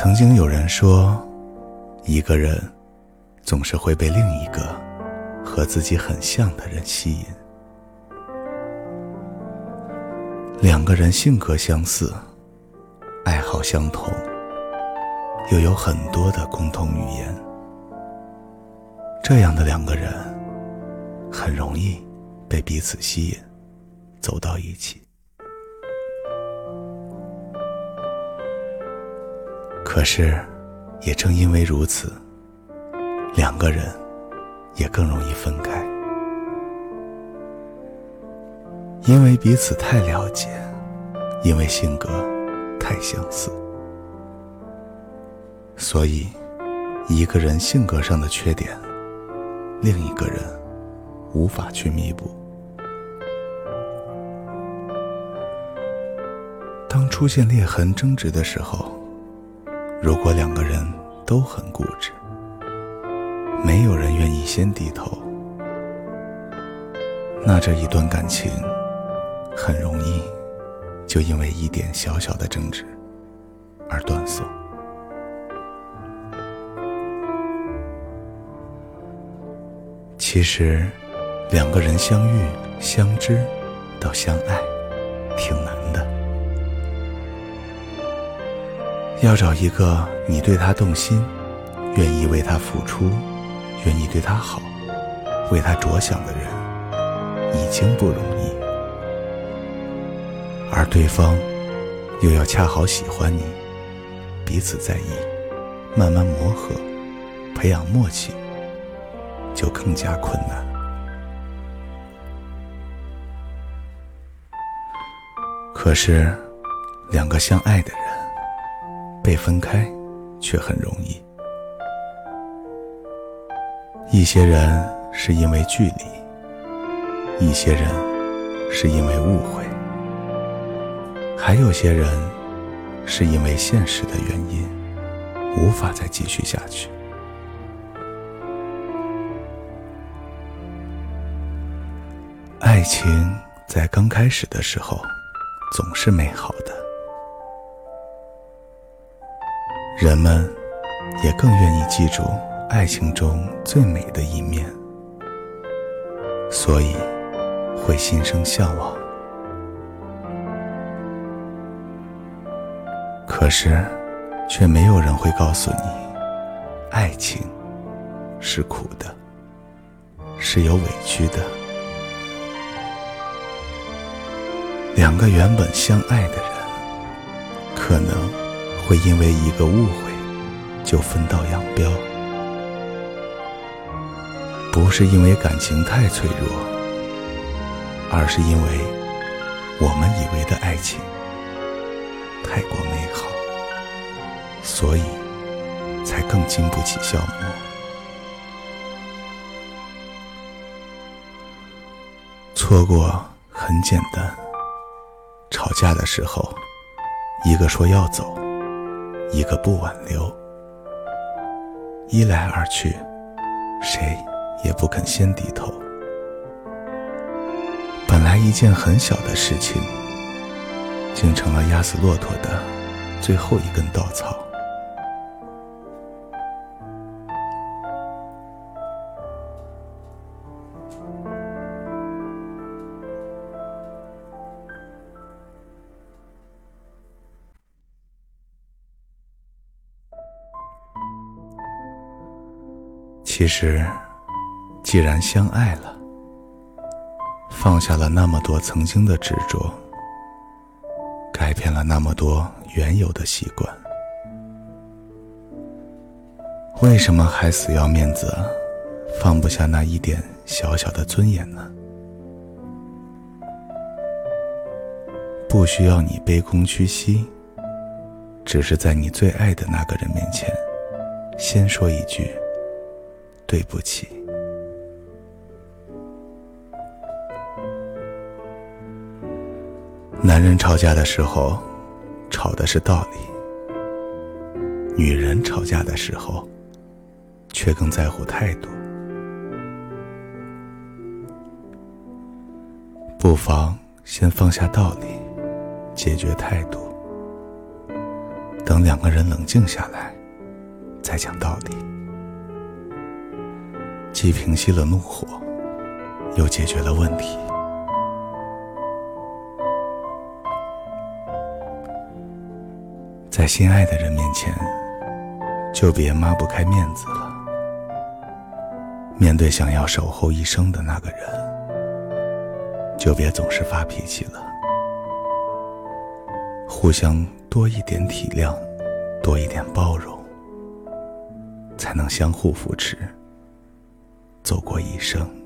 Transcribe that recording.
曾经有人说，一个人总是会被另一个和自己很像的人吸引。两个人性格相似，爱好相同，又有很多的共同语言，这样的两个人很容易被彼此吸引，走到一起。可是，也正因为如此，两个人也更容易分开，因为彼此太了解，因为性格太相似，所以一个人性格上的缺点，另一个人无法去弥补。当出现裂痕、争执的时候。如果两个人都很固执，没有人愿意先低头，那这一段感情很容易就因为一点小小的争执而断送。其实，两个人相遇、相知到相爱，挺难要找一个你对他动心、愿意为他付出、愿意对他好、为他着想的人，已经不容易；而对方又要恰好喜欢你，彼此在意，慢慢磨合，培养默契，就更加困难。可是，两个相爱的人。被分开，却很容易。一些人是因为距离，一些人是因为误会，还有些人是因为现实的原因，无法再继续下去。爱情在刚开始的时候，总是美好的。人们也更愿意记住爱情中最美的一面，所以会心生向往。可是，却没有人会告诉你，爱情是苦的，是有委屈的。两个原本相爱的人，可能。会因为一个误会就分道扬镳，不是因为感情太脆弱，而是因为我们以为的爱情太过美好，所以才更经不起消磨。错过很简单，吵架的时候，一个说要走。一个不挽留，一来二去，谁也不肯先低头。本来一件很小的事情，竟成了压死骆驼的最后一根稻草。其实，既然相爱了，放下了那么多曾经的执着，改变了那么多原有的习惯，为什么还死要面子，放不下那一点小小的尊严呢？不需要你卑躬屈膝，只是在你最爱的那个人面前，先说一句。对不起。男人吵架的时候，吵的是道理；女人吵架的时候，却更在乎态度。不妨先放下道理，解决态度。等两个人冷静下来，再讲道理，既平息了怒火，又解决了问题。在心爱的人面前，就别抹不开面子了。面对想要守候一生的那个人，就别总是发脾气了。互相多一点体谅，多一点包容，才能相互扶持，走过一生。